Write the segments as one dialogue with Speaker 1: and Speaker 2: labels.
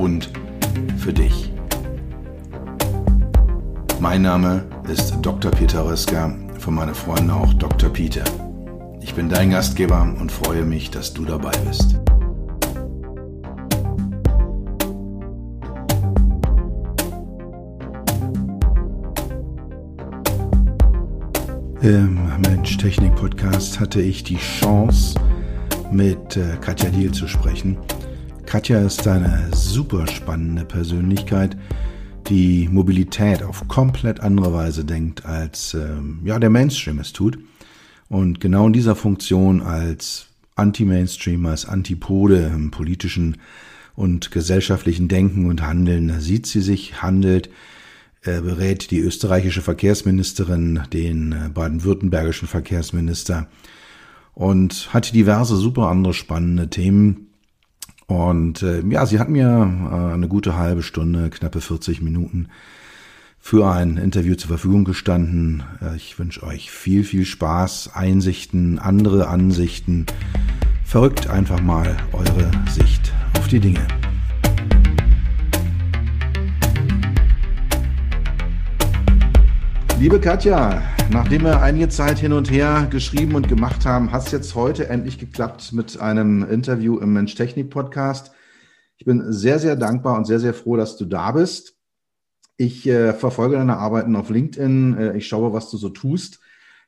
Speaker 1: und für dich. Mein Name ist Dr. Peter Röska, von meinen Freunden auch Dr. Peter. Ich bin dein Gastgeber und freue mich, dass du dabei bist. Im Mensch Technik Podcast hatte ich die Chance, mit äh, Katja Diel zu sprechen. Katja ist eine super spannende Persönlichkeit, die Mobilität auf komplett andere Weise denkt, als ähm, ja, der Mainstream es tut. Und genau in dieser Funktion als Anti-Mainstream, als Antipode im politischen und gesellschaftlichen Denken und Handeln sieht sie sich, handelt, er berät die österreichische Verkehrsministerin, den äh, baden-württembergischen Verkehrsminister und hat diverse super andere spannende Themen. Und äh, ja, sie hat mir äh, eine gute halbe Stunde, knappe 40 Minuten für ein Interview zur Verfügung gestanden. Äh, ich wünsche euch viel, viel Spaß, Einsichten, andere Ansichten. Verrückt einfach mal eure Sicht auf die Dinge. Liebe Katja, nachdem wir einige Zeit hin und her geschrieben und gemacht haben, hat es jetzt heute endlich geklappt mit einem Interview im Mensch-Technik-Podcast. Ich bin sehr, sehr dankbar und sehr, sehr froh, dass du da bist. Ich äh, verfolge deine Arbeiten auf LinkedIn. Äh, ich schaue, was du so tust.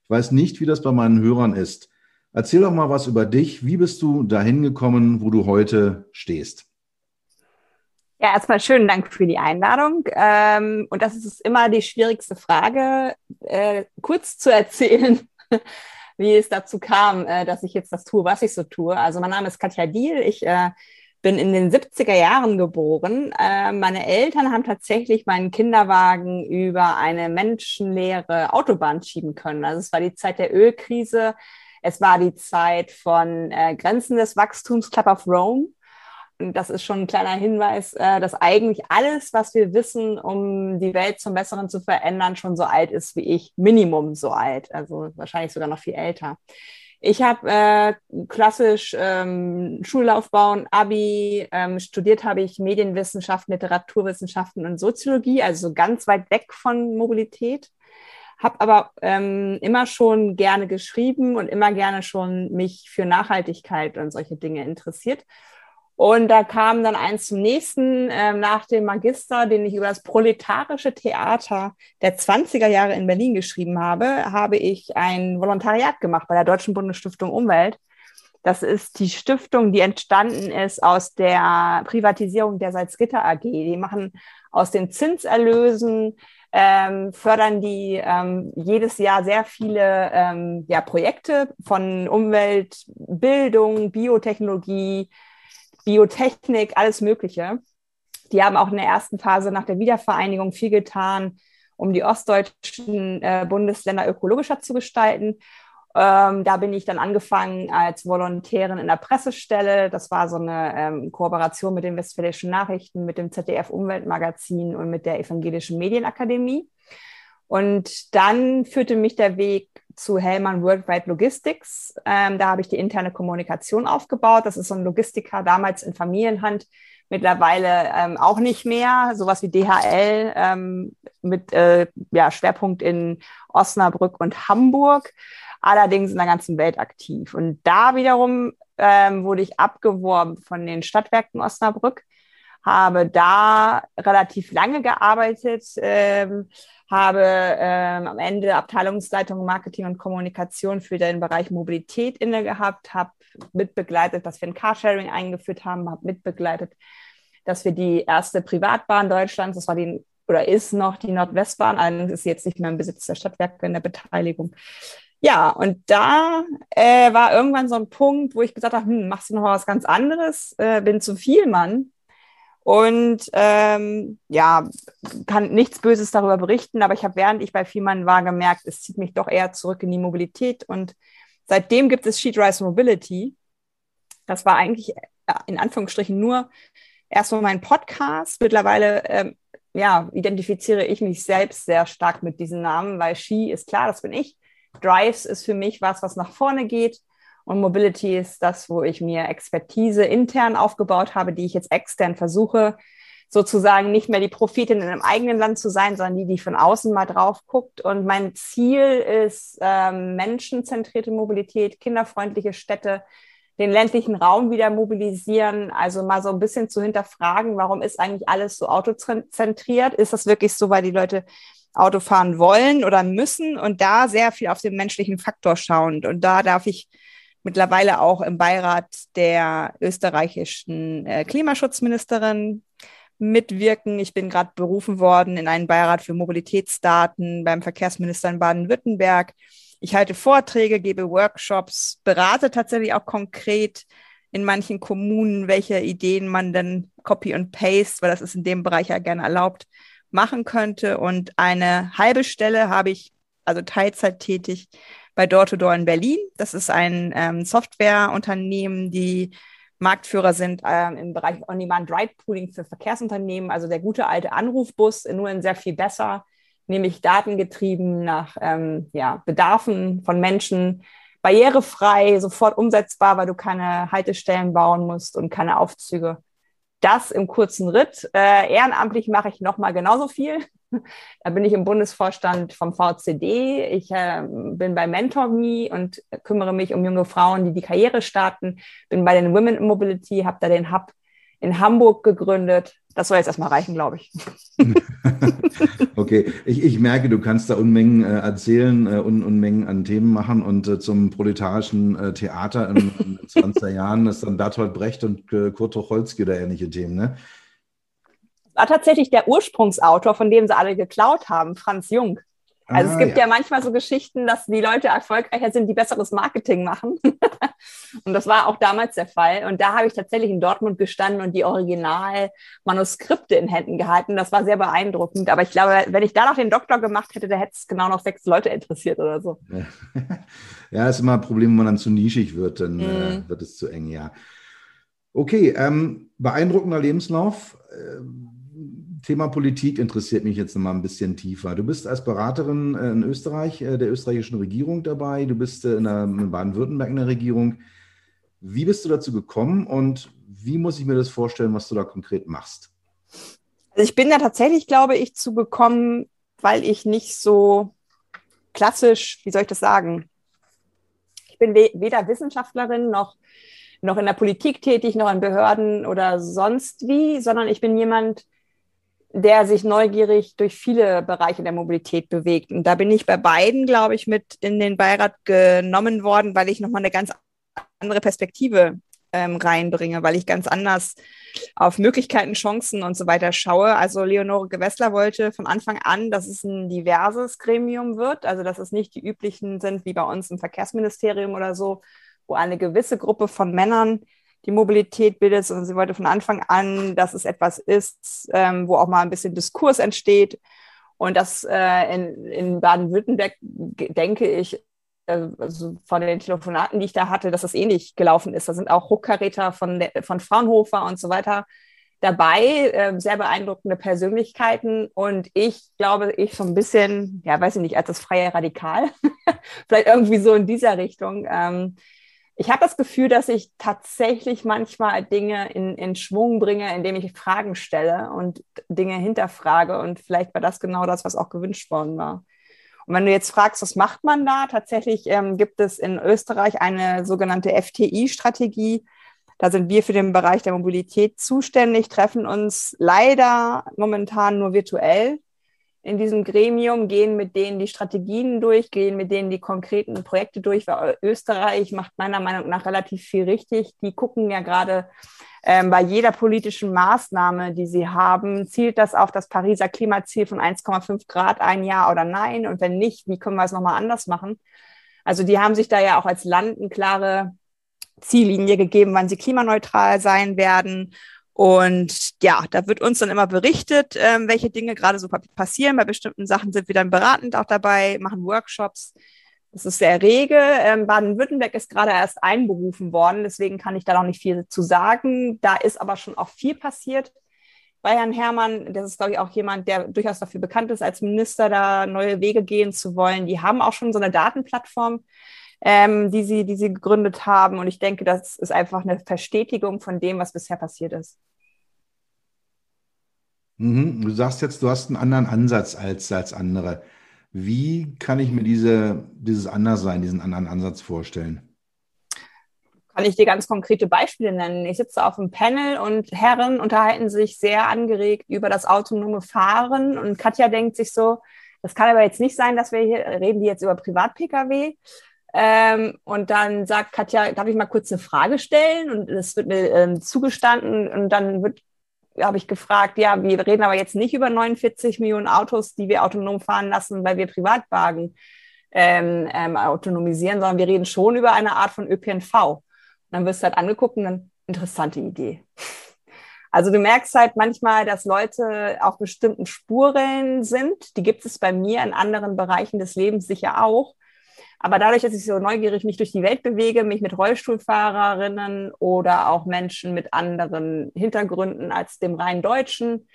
Speaker 1: Ich weiß nicht, wie das bei meinen Hörern ist. Erzähl doch mal was über dich. Wie bist du dahin gekommen, wo du heute stehst?
Speaker 2: Ja, erstmal schönen Dank für die Einladung. Ähm, und das ist immer die schwierigste Frage, äh, kurz zu erzählen, wie es dazu kam, äh, dass ich jetzt das tue, was ich so tue. Also mein Name ist Katja Diel. Ich äh, bin in den 70er Jahren geboren. Meine Eltern haben tatsächlich meinen Kinderwagen über eine menschenleere Autobahn schieben können. Also es war die Zeit der Ölkrise. Es war die Zeit von Grenzen des Wachstums, Club of Rome das ist schon ein kleiner Hinweis, äh, dass eigentlich alles, was wir wissen, um die Welt zum Besseren zu verändern, schon so alt ist wie ich. Minimum so alt, also wahrscheinlich sogar noch viel älter. Ich habe äh, klassisch ähm, Schullaufbau Abi, ähm, studiert habe ich Medienwissenschaften, Literaturwissenschaften und Soziologie, also ganz weit weg von Mobilität. Habe aber ähm, immer schon gerne geschrieben und immer gerne schon mich für Nachhaltigkeit und solche Dinge interessiert und da kam dann eins zum nächsten äh, nach dem Magister, den ich über das proletarische Theater der 20er Jahre in Berlin geschrieben habe, habe ich ein Volontariat gemacht bei der Deutschen Bundesstiftung Umwelt. Das ist die Stiftung, die entstanden ist aus der Privatisierung der Salzgitter AG. Die machen aus den Zinserlösen ähm, fördern die ähm, jedes Jahr sehr viele ähm, ja, Projekte von Umwelt, Bildung, Biotechnologie, Biotechnik, alles Mögliche. Die haben auch in der ersten Phase nach der Wiedervereinigung viel getan, um die ostdeutschen äh, Bundesländer ökologischer zu gestalten. Ähm, da bin ich dann angefangen als Volontärin in der Pressestelle. Das war so eine ähm, Kooperation mit den Westfälischen Nachrichten, mit dem ZDF Umweltmagazin und mit der Evangelischen Medienakademie. Und dann führte mich der Weg zu Hellmann Worldwide Logistics. Ähm, da habe ich die interne Kommunikation aufgebaut. Das ist so ein Logistiker damals in Familienhand, mittlerweile ähm, auch nicht mehr. Sowas wie DHL ähm, mit äh, ja, Schwerpunkt in Osnabrück und Hamburg, allerdings in der ganzen Welt aktiv. Und da wiederum ähm, wurde ich abgeworben von den Stadtwerken Osnabrück, habe da relativ lange gearbeitet. Habe ähm, am Ende Abteilungsleitung Marketing und Kommunikation für den Bereich Mobilität inne gehabt, habe mitbegleitet, dass wir ein Carsharing eingeführt haben, habe mitbegleitet, dass wir die erste Privatbahn Deutschlands, das war die oder ist noch die Nordwestbahn, allerdings ist sie jetzt nicht mehr im Besitz der Stadtwerke in der Beteiligung. Ja, und da äh, war irgendwann so ein Punkt, wo ich gesagt habe, hm, machst du noch was ganz anderes, äh, bin zu viel Mann Und ähm, ja, kann nichts Böses darüber berichten, aber ich habe, während ich bei Fiemann war, gemerkt, es zieht mich doch eher zurück in die Mobilität. Und seitdem gibt es Sheetrise Mobility. Das war eigentlich in Anführungsstrichen nur erstmal mein Podcast. Mittlerweile ähm, ja, identifiziere ich mich selbst sehr stark mit diesen Namen, weil Ski ist klar, das bin ich. Drives ist für mich was, was nach vorne geht. Und Mobility ist das, wo ich mir Expertise intern aufgebaut habe, die ich jetzt extern versuche, sozusagen nicht mehr die Profitin in einem eigenen Land zu sein, sondern die, die von außen mal drauf guckt. Und mein Ziel ist ähm, menschenzentrierte Mobilität, kinderfreundliche Städte, den ländlichen Raum wieder mobilisieren, also mal so ein bisschen zu hinterfragen, warum ist eigentlich alles so autozentriert? Ist das wirklich so, weil die Leute Auto fahren wollen oder müssen und da sehr viel auf den menschlichen Faktor schauen. Und da darf ich mittlerweile auch im Beirat der österreichischen äh, Klimaschutzministerin mitwirken. Ich bin gerade berufen worden in einen Beirat für Mobilitätsdaten beim Verkehrsminister in Baden-Württemberg. Ich halte Vorträge, gebe Workshops, berate tatsächlich auch konkret in manchen Kommunen, welche Ideen man dann Copy und Paste, weil das ist in dem Bereich ja gerne erlaubt, machen könnte. Und eine halbe Stelle habe ich, also Teilzeit tätig, bei Door-to-Door in Berlin. Das ist ein ähm, Softwareunternehmen, die Marktführer sind ähm, im Bereich On-Demand-Ride-Pooling für Verkehrsunternehmen, also der gute alte Anrufbus, nur in sehr viel besser, nämlich datengetrieben nach ähm, ja, Bedarfen von Menschen, barrierefrei, sofort umsetzbar, weil du keine Haltestellen bauen musst und keine Aufzüge. Das im kurzen Ritt. Äh, ehrenamtlich mache ich nochmal genauso viel. Da bin ich im Bundesvorstand vom VCD. Ich äh, bin bei MentorMe und kümmere mich um junge Frauen, die die Karriere starten. Bin bei den Women in Mobility, habe da den Hub in Hamburg gegründet. Das soll jetzt erstmal reichen, glaube ich.
Speaker 1: okay, ich, ich merke, du kannst da Unmengen äh, erzählen, äh, Un, Unmengen an Themen machen und äh, zum proletarischen äh, Theater in, in 20er Jahren ist dann Bertolt Brecht und äh, Kurt Tucholsky oder ähnliche Themen, ne?
Speaker 2: War tatsächlich der Ursprungsautor, von dem sie alle geklaut haben, Franz Jung. Also ah, es gibt ja. ja. manchmal so Geschichten, dass die Leute erfolgreicher sind, die besseres Marketing machen. und das war auch damals der Fall. Und da habe ich tatsächlich in Dortmund gestanden und die Originalmanuskripte in Händen gehalten. Das war sehr beeindruckend. Aber ich glaube, wenn ich da noch den Doktor gemacht hätte, da hätte es genau noch sechs Leute interessiert oder so.
Speaker 1: Ja, ist immer ein Problem, wenn man dann zu nischig wird, dann äh, mhm. wird es zu eng, ja. Okay, ähm, beeindruckender Lebenslauf. Ähm, Thema Politik interessiert mich jetzt noch mal ein bisschen tiefer. Du bist als Beraterin äh, in Österreich, äh, der österreichischen Regierung dabei. Du bist äh, in, in Baden-Württemberg in der Regierung. Wie bist du dazu gekommen und wie muss ich mir das vorstellen, was du da konkret machst?
Speaker 2: Also ich bin da tatsächlich, glaube ich, zu gekommen, weil ich nicht so klassisch, wie soll ich das sagen? Ich bin weder Wissenschaftlerin noch, noch in der Politik tätig, noch in Behörden oder sonst wie, sondern ich bin jemand, der sich neugierig durch viele Bereiche der Mobilität bewegt. Und da bin ich bei beiden, glaube ich, mit in den Beirat genommen worden, weil ich nochmal eine ganz andere Perspektive ähm, reinbringe, weil ich ganz anders auf Möglichkeiten, Chancen und so weiter schaue. Also Leonore Gewessler wollte von Anfang an, dass es ein diverses Gremium wird, also dass es nicht die üblichen sind wie bei uns im Verkehrsministerium oder so, wo eine gewisse Gruppe von Männern die Mobilität bildet, sondern sie wollte von Anfang an, dass es etwas ist, ähm, wo auch mal ein bisschen Diskurs entsteht. Und das äh, in, in Baden-Württemberg, denke ich, äh, also von den Telefonaten, die ich da hatte, dass das ähnlich gelaufen ist. Da sind auch Hochkaräter von, von Fraunhofer und so weiter dabei, äh, sehr beeindruckende Persönlichkeiten. Und ich glaube, ich so ein bisschen, ja, weiß ich nicht, als das freie Radikal, vielleicht irgendwie so in dieser Richtung, ähm, ich habe das Gefühl, dass ich tatsächlich manchmal Dinge in, in Schwung bringe, indem ich Fragen stelle und Dinge hinterfrage. Und vielleicht war das genau das, was auch gewünscht worden war. Und wenn du jetzt fragst, was macht man da? Tatsächlich ähm, gibt es in Österreich eine sogenannte FTI-Strategie. Da sind wir für den Bereich der Mobilität zuständig, treffen uns leider momentan nur virtuell in diesem Gremium, gehen mit denen die Strategien durch, gehen mit denen die konkreten Projekte durch, weil Österreich macht meiner Meinung nach relativ viel richtig. Die gucken ja gerade ähm, bei jeder politischen Maßnahme, die sie haben, zielt das auf das Pariser Klimaziel von 1,5 Grad ein Jahr oder nein? Und wenn nicht, wie können wir es nochmal anders machen? Also die haben sich da ja auch als Land eine klare Ziellinie gegeben, wann sie klimaneutral sein werden Und ja, da wird uns dann immer berichtet, ähm, welche Dinge gerade so passieren. Bei bestimmten Sachen sind wir dann beratend auch dabei, machen Workshops. Das ist sehr rege. Ähm, Baden-Württemberg ist gerade erst einberufen worden, deswegen kann ich da noch nicht viel zu sagen. Da ist aber schon auch viel passiert. Bei Herrn Herrmann, das ist, glaube ich, auch jemand, der durchaus dafür bekannt ist, als Minister da neue Wege gehen zu wollen. Die haben auch schon so eine Datenplattform, ähm, die, sie, die sie gegründet haben. Und ich denke, das ist einfach eine Verstetigung von dem, was bisher passiert ist.
Speaker 1: Mhm. Du sagst jetzt, du hast einen anderen Ansatz als, als andere. Wie kann ich mir diese, dieses Anderssein, diesen anderen Ansatz vorstellen?
Speaker 2: Kann ich dir ganz konkrete Beispiele nennen? Ich sitze auf einem Panel und Herren unterhalten sich sehr angeregt über das autonome Fahren und Katja denkt sich so, das kann aber jetzt nicht sein, dass wir hier reden die jetzt über Privat-Pkw, ähm, und dann sagt Katja, darf ich mal kurz eine Frage stellen? Und es wird mir ähm, zugestanden und dann habe ich gefragt, ja, wir reden aber jetzt nicht über 49 Millionen Autos, die wir autonom fahren lassen, weil wir Privatwagen ähm, ähm, autonomisieren, sondern wir reden schon über eine Art von ÖPNV. Und dann wirst du halt angeguckt und dann interessante Idee. Also du merkst halt manchmal, dass Leute auf bestimmten Spuren sind. Die gibt es bei mir in anderen Bereichen des Lebens sicher auch. Aber dadurch, dass ich so neugierig mich durch die Welt bewege, mich mit Rollstuhlfahrerinnen oder auch Menschen mit anderen Hintergründen als dem rein deutschen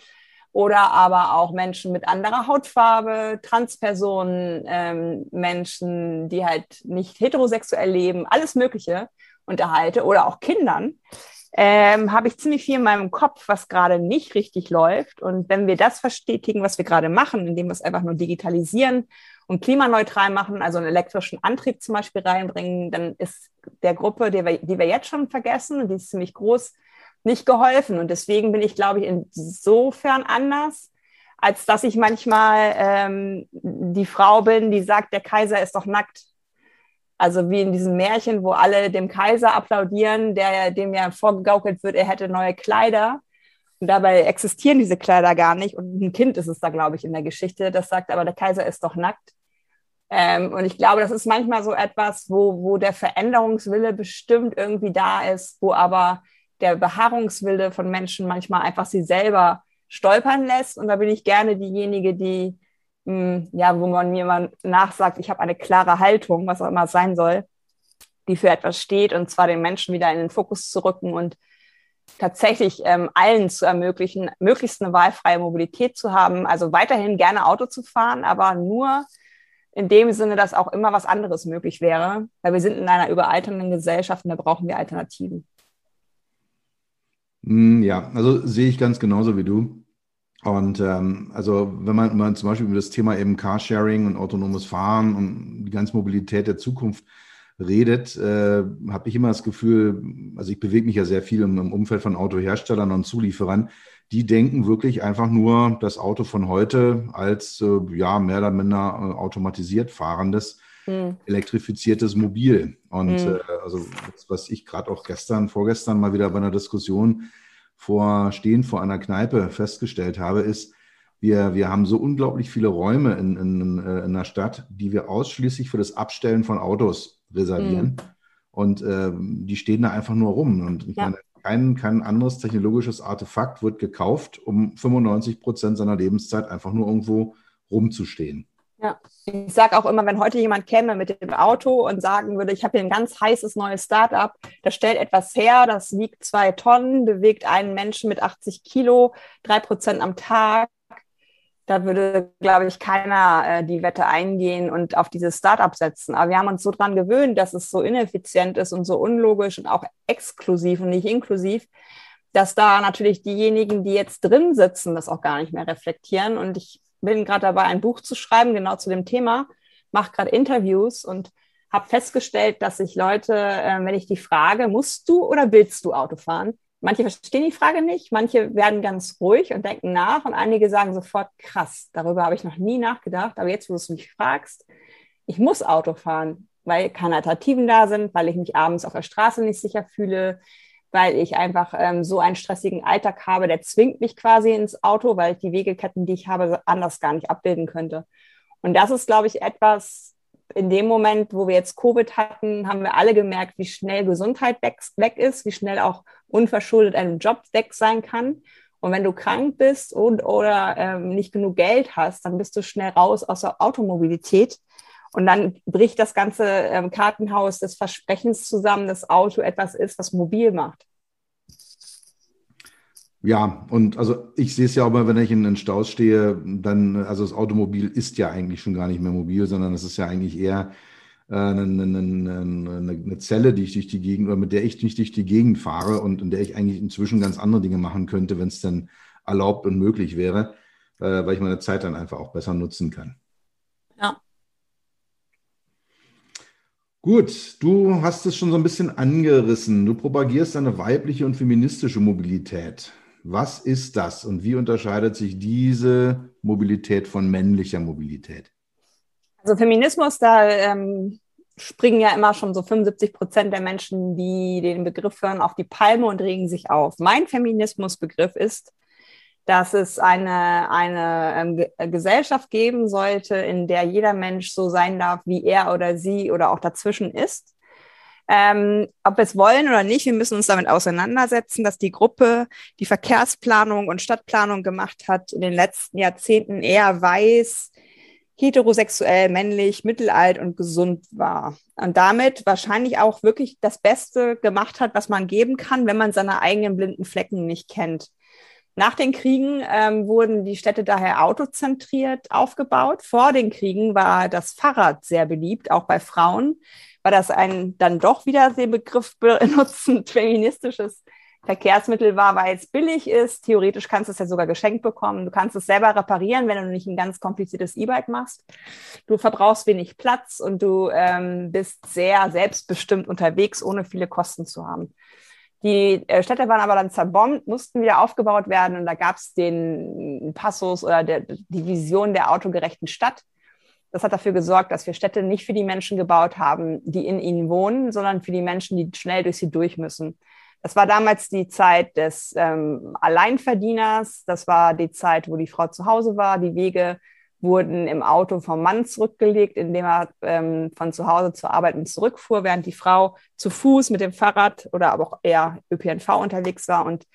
Speaker 2: oder aber auch Menschen mit anderer Hautfarbe, Transpersonen, ähm, Menschen, die halt nicht heterosexuell leben, alles Mögliche unterhalte oder auch Kindern, ähm, habe ich ziemlich viel in meinem Kopf, was gerade nicht richtig läuft. Und wenn wir das verstetigen, was wir gerade machen, indem wir es einfach nur digitalisieren und klimaneutral machen, also einen elektrischen Antrieb zum Beispiel reinbringen, dann ist der Gruppe, die wir, die wir jetzt schon vergessen, die ist ziemlich groß, nicht geholfen. Und deswegen bin ich, glaube ich, insofern anders, als dass ich manchmal ähm, die Frau bin, die sagt, der Kaiser ist doch nackt. Also wie in diesem Märchen, wo alle dem Kaiser applaudieren, der dem ja vorgegaukelt wird, er hätte neue Kleider. Und dabei existieren diese Kleider gar nicht. Und ein Kind ist es da, glaube ich, in der Geschichte, das sagt, aber der Kaiser ist doch nackt. Ähm, und ich glaube, das ist manchmal so etwas, wo, wo der Veränderungswille bestimmt irgendwie da ist, wo aber der Beharrungswille von Menschen manchmal einfach sie selber stolpern lässt. Und da bin ich gerne diejenige, die, mh, hm, ja, wo man mir mal nachsagt, ich habe eine klare Haltung, was auch immer es sein soll, die für etwas steht, und zwar den Menschen wieder in den Fokus zu rücken und tatsächlich ähm, allen zu ermöglichen, möglichst eine wahlfreie Mobilität zu haben. Also weiterhin gerne Auto zu fahren, aber nur in dem Sinne, dass auch immer was anderes möglich wäre, weil wir sind in einer überalternden Gesellschaft und da brauchen wir Alternativen.
Speaker 1: Hm, ja, also sehe ich ganz genauso wie du. Und ähm, also wenn man, man zum Beispiel über das Thema eben Carsharing und autonomes Fahren und die ganze Mobilität der Zukunft redet, äh, habe ich immer das Gefühl, also ich bewege mich ja sehr viel im, im Umfeld von Autoherstellern und Zulieferern, die denken wirklich einfach nur das Auto von heute als äh, ja mehr oder minder äh, automatisiert fahrendes, mhm. elektrifiziertes Mobil. Und mhm. äh, also das, was ich gerade auch gestern, vorgestern mal wieder bei einer Diskussion vor stehend vor einer Kneipe festgestellt habe, ist, wir, wir haben so unglaublich viele Räume in, in, äh, in der Stadt, die wir ausschließlich für das Abstellen von Autos reservieren. Mhm. Und äh, die stehen da einfach nur rum. Und ich ja. meine, kein, kein anderes technologisches Artefakt wird gekauft, um 95 Prozent seiner Lebenszeit einfach nur irgendwo rumzustehen.
Speaker 2: Ja, ich sage auch immer, wenn heute jemand käme mit dem Auto und sagen würde, ich habe hier ein ganz heißes neues Startup, das stellt etwas her, das wiegt zwei Tonnen, bewegt einen Menschen mit 80 Kilo, drei Prozent am Tag, da würde, glaube ich, keiner äh, die Wette eingehen und auf dieses Startup setzen. Aber wir haben uns so dran gewöhnt, dass es so ineffizient ist und so unlogisch und auch exklusiv und nicht inklusiv, dass da natürlich diejenigen, die jetzt drin sitzen, das auch gar nicht mehr reflektieren. Und ich bin gerade dabei, ein Buch zu schreiben, genau zu dem Thema, mache gerade Interviews und habe festgestellt, dass sich Leute, äh, wenn ich die frage, musst du oder willst du Auto fahren, Manche verstehen die Frage nicht, manche werden ganz ruhig und denken nach und einige sagen sofort, krass, darüber habe ich noch nie nachgedacht, aber jetzt, wo du es mich fragst, ich muss Auto fahren, weil keine Alternativen da sind, weil ich mich abends auf der Straße nicht sicher fühle, weil ich einfach ähm, so einen stressigen Alltag habe, der zwingt mich quasi ins Auto, weil ich die Wegeketten, die ich habe, anders gar nicht abbilden könnte. Und das ist, glaube ich, etwas, in dem Moment, wo wir jetzt Covid hatten, haben wir alle gemerkt, wie schnell Gesundheit weg, weg ist, wie schnell auch unverschuldet ein Job weg sein kann. Und wenn du krank bist und oder ähm, nicht genug Geld hast, dann bist du schnell raus aus der Automobilität. Und dann bricht das ganze ähm, Kartenhaus des Versprechens zusammen, dass Auto etwas ist, was mobil macht.
Speaker 1: Ja, und also ich sehe es ja auch mal, wenn ich in den Staus stehe, dann, also das Automobil ist ja eigentlich schon gar nicht mehr mobil, sondern es ist ja eigentlich eher eine, eine, eine, eine, Zelle, die ich durch die Gegend oder mit der ich nicht durch die Gegend fahre und in der ich eigentlich inzwischen ganz andere Dinge machen könnte, wenn es denn erlaubt und möglich wäre, äh, weil ich meine Zeit dann einfach auch besser nutzen kann.
Speaker 2: Ja.
Speaker 1: Gut, du hast es schon so ein bisschen angerissen. Du propagierst eine weibliche und feministische Mobilität. Was ist das und wie unterscheidet sich diese Mobilität von männlicher Mobilität?
Speaker 2: Also Feminismus, da ähm, springen ja immer schon so 75 Prozent der Menschen, die den Begriff hören, auf die Palme und regen sich auf. Mein Feminismusbegriff ist, dass es eine, eine ähm, Gesellschaft geben sollte, in der jeder Mensch so sein darf, wie er oder sie oder auch dazwischen ist. Ähm, ob wir es wollen oder nicht, wir müssen uns damit auseinandersetzen, dass die Gruppe, die Verkehrsplanung und Stadtplanung gemacht hat, in den letzten Jahrzehnten eher weiß, heterosexuell, männlich, mittelalt und gesund war. Und damit wahrscheinlich auch wirklich das Beste gemacht hat, was man geben kann, wenn man seine eigenen blinden Flecken nicht kennt. Nach den Kriegen ähm, wurden die Städte daher autozentriert aufgebaut. Vor den Kriegen war das Fahrrad sehr beliebt, auch bei Frauen weil das ein dann doch wieder den Begriff benutzend feministisches Verkehrsmittel war, weil es billig ist. Theoretisch kannst du es ja sogar geschenkt bekommen. Du kannst es selber reparieren, wenn du nicht ein ganz kompliziertes E-Bike machst. Du verbrauchst wenig Platz und du ähm, bist sehr selbstbestimmt unterwegs, ohne viele Kosten zu haben. Die äh, Städte waren aber dann zerbombt, mussten wieder aufgebaut werden und da gab es den Passus oder der, die Vision der autogerechten Stadt das hat dafür gesorgt, dass wir Städte nicht für die Menschen gebaut haben, die in ihnen wohnen, sondern für die Menschen, die schnell durch sie durch müssen. Das war damals die Zeit des ähm, Alleinverdieners. Das war die Zeit, wo die Frau zu Hause war. Die Wege wurden im Auto vom Mann zurückgelegt, indem er ähm, von zu Hause zur Arbeit zurückfuhr, während die Frau zu Fuß mit dem Fahrrad oder aber auch eher ÖPNV unterwegs war und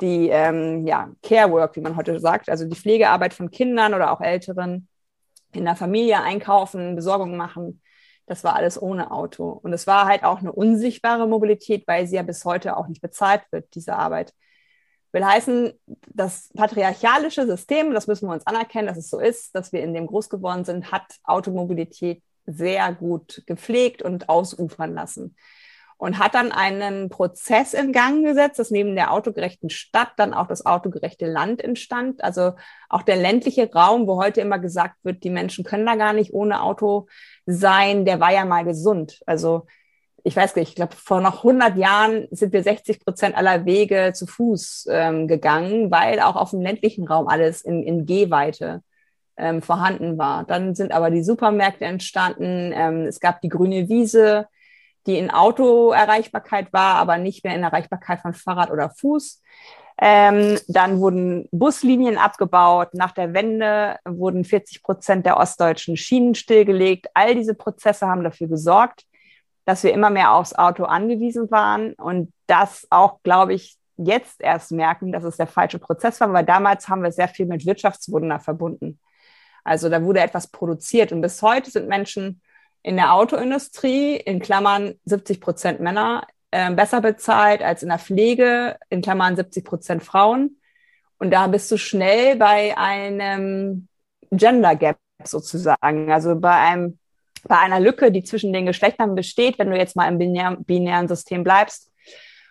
Speaker 2: die ähm, ja, Care Work, wie man heute sagt, also die Pflegearbeit von Kindern oder auch Älteren, in der Familie einkaufen, Besorgung machen. Das war alles ohne Auto. Und es war halt auch eine unsichtbare Mobilität, weil sie ja bis heute auch nicht bezahlt wird, diese Arbeit. Will heißen, das patriarchalische System, das müssen wir uns anerkennen, dass es so ist, dass wir in dem groß geworden sind, hat Automobilität sehr gut gepflegt und ausufern lassen und hat dann einen Prozess in Gang gesetzt, dass neben der autogerechten Stadt dann auch das autogerechte Land entstand. Also auch der ländliche Raum, wo heute immer gesagt wird, die Menschen können da gar nicht ohne Auto sein, der war ja mal gesund. Also ich weiß nicht, ich glaube, vor noch 100 Jahren sind wir 60 Prozent aller Wege zu Fuß ähm, gegangen, weil auch auf dem ländlichen Raum alles in, in Gehweite ähm, vorhanden war. Dann sind aber die Supermärkte entstanden. Ähm, es gab die grüne Wiese die in Autoerreichbarkeit war, aber nicht mehr in Erreichbarkeit von Fahrrad oder Fuß. Ähm, dann wurden Buslinien abgebaut. Nach der Wende wurden 40 Prozent der ostdeutschen Schienen stillgelegt. All diese Prozesse haben dafür gesorgt, dass wir immer mehr aufs Auto angewiesen waren und das auch, glaube ich, jetzt erst merken, dass es der falsche Prozess war, weil damals haben wir sehr viel mit Wirtschaftswunder verbunden. Also da wurde etwas produziert und bis heute sind Menschen in der Autoindustrie, in Klammern 70 Prozent Männer, äh, besser bezahlt als in der Pflege, in Klammern 70 Prozent Frauen. Und da bist du schnell bei einem Gender Gap sozusagen, also bei einem bei einer Lücke, die zwischen den Geschlechtern besteht, wenn du jetzt mal im binär, binären System bleibst.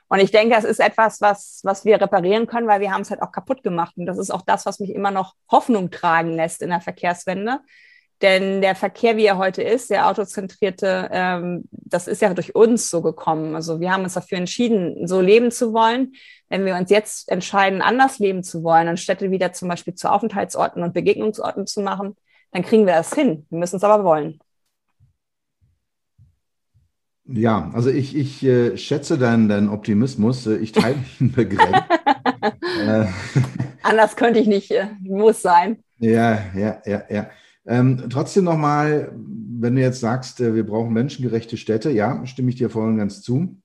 Speaker 2: Und ich denke, das ist etwas, was, was wir reparieren können, weil wir haben es halt auch kaputt gemacht. Und das ist auch das, was mich immer noch Hoffnung tragen lässt in der Verkehrswende, denn der Verkehr, wie er heute ist, der autozentrierte, ähm, das ist ja durch uns so gekommen. Also wir haben uns dafür entschieden, so leben zu wollen. Wenn wir uns jetzt entscheiden, anders leben zu wollen und Städte wieder zum Beispiel zu Aufenthaltsorten und Begegnungsorten zu machen, dann kriegen wir das hin. Wir müssen es aber wollen.
Speaker 1: Ja, also ich, ich äh, schätze deinen, deinen Optimismus. Ich teile den Begriff.
Speaker 2: äh. Anders könnte ich nicht, äh, muss sein.
Speaker 1: Ja, ja, ja, ja. Ähm, trotzdem nochmal, wenn du jetzt sagst, äh, wir brauchen menschengerechte Städte, ja, stimme ich dir voll und ganz zu.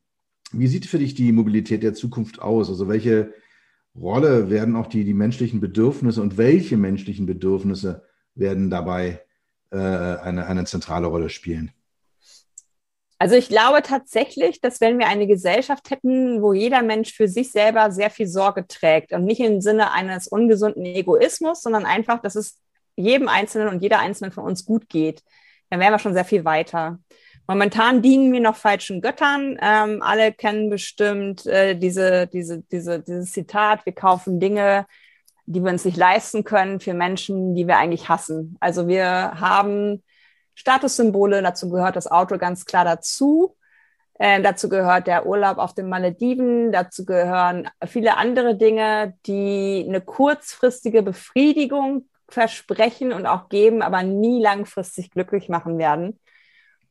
Speaker 1: Wie sieht für dich die Mobilität der Zukunft aus? Also welche Rolle werden auch die, die menschlichen Bedürfnisse und welche menschlichen Bedürfnisse werden dabei äh, eine, eine zentrale Rolle spielen?
Speaker 2: Also ich glaube tatsächlich, dass wenn wir eine Gesellschaft hätten, wo jeder Mensch für sich selber sehr viel Sorge trägt und nicht im Sinne eines ungesunden Egoismus, sondern einfach, dass es jedem Einzelnen und jeder Einzelnen von uns gut geht, dann wären wir schon sehr viel weiter. Momentan dienen wir noch falschen Göttern. Ähm, alle kennen bestimmt äh, diese, diese, diese, dieses Zitat, wir kaufen Dinge, die wir uns nicht leisten können für Menschen, die wir eigentlich hassen. Also wir haben Statussymbole, dazu gehört das Auto ganz klar dazu. Äh, dazu gehört der Urlaub auf den Malediven, dazu gehören viele andere Dinge, die eine kurzfristige Befriedigung versprechen und auch geben, aber nie langfristig glücklich machen werden.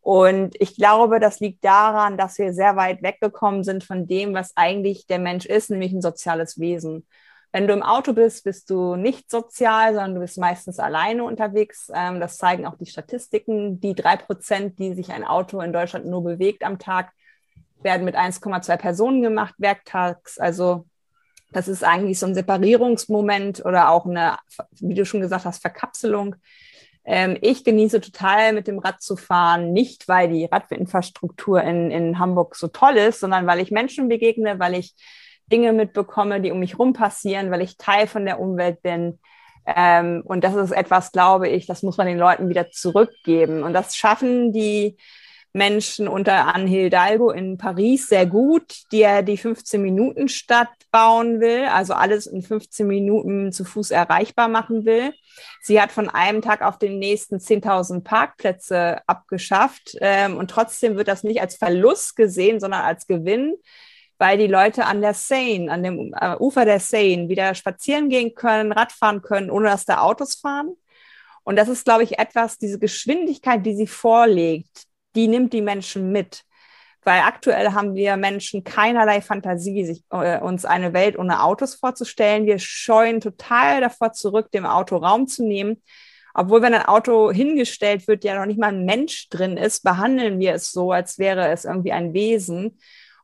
Speaker 2: Und ich glaube, das liegt daran, dass wir sehr weit weggekommen sind von dem, was eigentlich der Mensch ist, nämlich ein soziales Wesen. Wenn du im Auto bist, bist du nicht sozial, sondern du bist meistens alleine unterwegs. Ähm, das zeigen auch die Statistiken. Die drei Prozent, die sich ein Auto in Deutschland nur bewegt am Tag, werden mit 1,2 Personen gemacht, werktags. Also das ist eigentlich so ein Separierungsmoment oder auch eine, wie du schon gesagt hast, Verkapselung. Ähm, ich genieße total mit dem Rad zu fahren, nicht weil die Radinfrastruktur in, in Hamburg so toll ist, sondern weil ich Menschen begegne, weil ich Dinge mitbekomme, die um mich rum passieren, weil ich Teil von der Umwelt bin. Ähm, und das ist etwas, glaube ich, das muss man den Leuten wieder zurückgeben. Und das schaffen die Menschen unter Anne Hidalgo in Paris sehr gut, die ja die 15-Minuten-Stadt bauen will, also alles in 15 Minuten zu Fuß erreichbar machen will. Sie hat von einem Tag auf den nächsten 10.000 Parkplätze abgeschafft ähm, und trotzdem wird das nicht als Verlust gesehen, sondern als Gewinn, weil die Leute an der Seine, an dem äh, Ufer der Seine wieder spazieren gehen können, Radfahren können, ohne dass da Autos fahren. Und das ist, glaube ich, etwas, diese Geschwindigkeit, die sie vorlegt, die nimmt die Menschen mit. Weil aktuell haben wir Menschen keinerlei Fantasie, sich, äh, uns eine Welt ohne Autos vorzustellen. Wir scheuen total davor zurück, dem Auto Raum zu nehmen. Obwohl, wenn ein Auto hingestellt wird, ja noch nicht mal ein Mensch drin ist, behandeln wir es so, als wäre es irgendwie ein Wesen.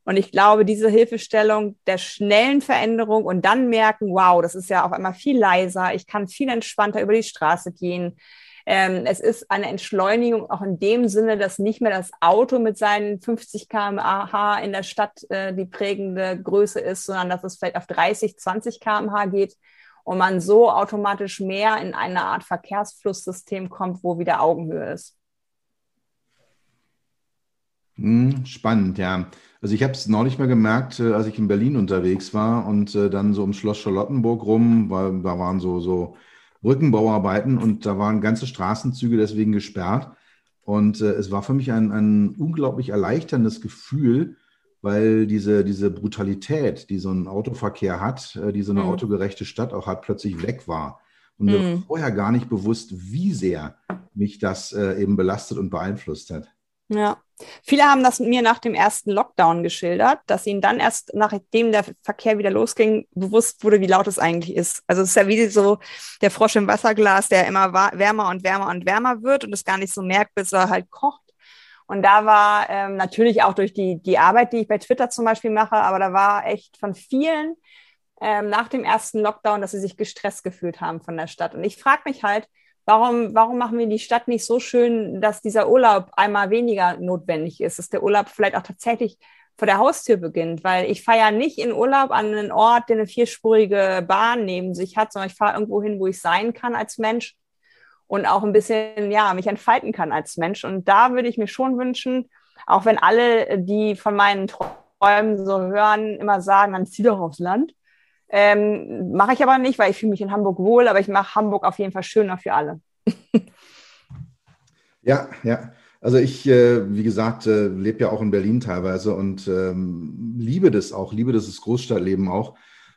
Speaker 2: Und ich glaube, diese Hilfestellung der schnellen Veränderung und dann merken, wow, das ist ja auf einmal viel leiser, ich kann viel entspannter über die Straße gehen. Ähm, es ist eine Entschleunigung auch in dem Sinne, dass nicht mehr das Auto mit seinen 50 km/h in der Stadt äh, die prägende Größe ist, sondern dass es vielleicht auf 30, 20 km/h geht und man so automatisch mehr in eine Art Verkehrsflusssystem kommt, wo wieder Augenhöhe ist.
Speaker 1: Hm, spannend, ja. Also ich habe es neulich mal gemerkt, äh, als ich in Berlin unterwegs war und äh, dann so ums Schloss Charlottenburg rum, weil da waren so, so Brückenbauarbeiten und da waren ganze Straßenzüge deswegen gesperrt. Und äh, es war für mich ein, ein unglaublich erleichterndes Gefühl, weil diese, diese Brutalität, die so ein Autoverkehr hat, äh, die so eine mhm. autogerechte Stadt auch hat, plötzlich weg war. Und mir war mhm. vorher gar nicht bewusst, wie sehr mich das äh, eben belastet und beeinflusst hat.
Speaker 2: Ja, viele haben das mir nach dem ersten Lockdown geschildert, dass ihnen dann erst nachdem der Verkehr wieder losging, bewusst wurde, wie laut es eigentlich ist. Also es ist ja wie so der Frosch im Wasserglas, der immer wärmer und wärmer und wärmer wird und es gar nicht so merkt, bis er halt kocht. Und da war ähm, natürlich auch durch die, die Arbeit, die ich bei Twitter zum Beispiel mache, aber da war echt von vielen ähm, nach dem ersten Lockdown, dass sie sich gestresst gefühlt haben von der Stadt. Und ich frage mich halt, Warum, warum machen wir die Stadt nicht so schön, dass dieser Urlaub einmal weniger notwendig ist, dass der Urlaub vielleicht auch tatsächlich vor der Haustür beginnt, weil ich fahre ja nicht in Urlaub an einen Ort, der eine vierspurige Bahn neben sich hat, sondern ich fahre irgendwo hin, wo ich sein kann als Mensch und auch ein bisschen, ja, mich entfalten kann als Mensch. Und da würde ich mir schon wünschen, auch wenn alle, die von meinen Träumen so hören, immer sagen, dann zieh doch aufs Land, ähm, mache ich aber nicht, weil ich fühle mich in Hamburg wohl, aber ich mache Hamburg auf jeden Fall schöner für alle.
Speaker 1: ja, ja. Also ich, äh, wie gesagt, äh, lebe ja auch in Berlin teilweise und ähm, liebe das auch, liebe das Großstadtleben auch.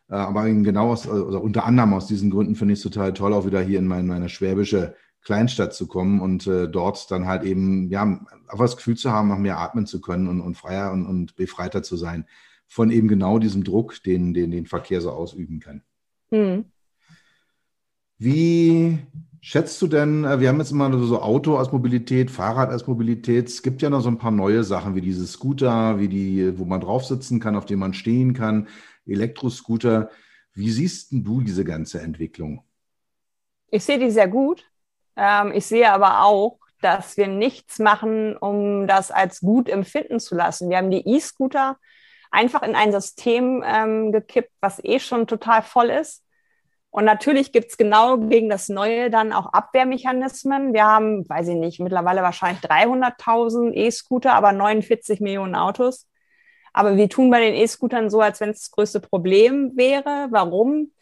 Speaker 1: Äh, aber genau aus, also unter anderem aus diesen Gründen finde ich es total toll, auch wieder hier in mein, meine schwäbische Kleinstadt zu kommen und äh, dort dann halt eben, ja, einfach das Gefühl zu haben, noch mehr atmen zu können und, und freier und, und befreiter zu sein von eben genau diesem Druck, den den, den Verkehr so ausüben kann. Mhm. Wie schätzt du denn, äh, wir haben jetzt immer so Auto als Mobilität, Fahrrad als Mobilität. Es gibt ja noch so ein paar neue Sachen wie diese Scooter, wie die, wo man drauf sitzen kann, auf dem man stehen kann, Elektroscooter. Wie siehst du diese ganze Entwicklung?
Speaker 2: Ich sehe die sehr gut. Ähm, ich sehe aber auch, dass wir nichts machen, um das als gut empfinden zu lassen. Wir haben die E-Scooter einfach in ein System ähm, gekippt, was eh schon total voll ist. Und natürlich gibt's genau gegen das Neue dann auch Abwehrmechanismen. Wir haben, weiß ich nicht, mittlerweile wahrscheinlich 300.000 E-Scooter, aber 49 Millionen Autos. Aber wir tun bei den E-Scootern so, als wenn es das größte Problem wäre. Warum?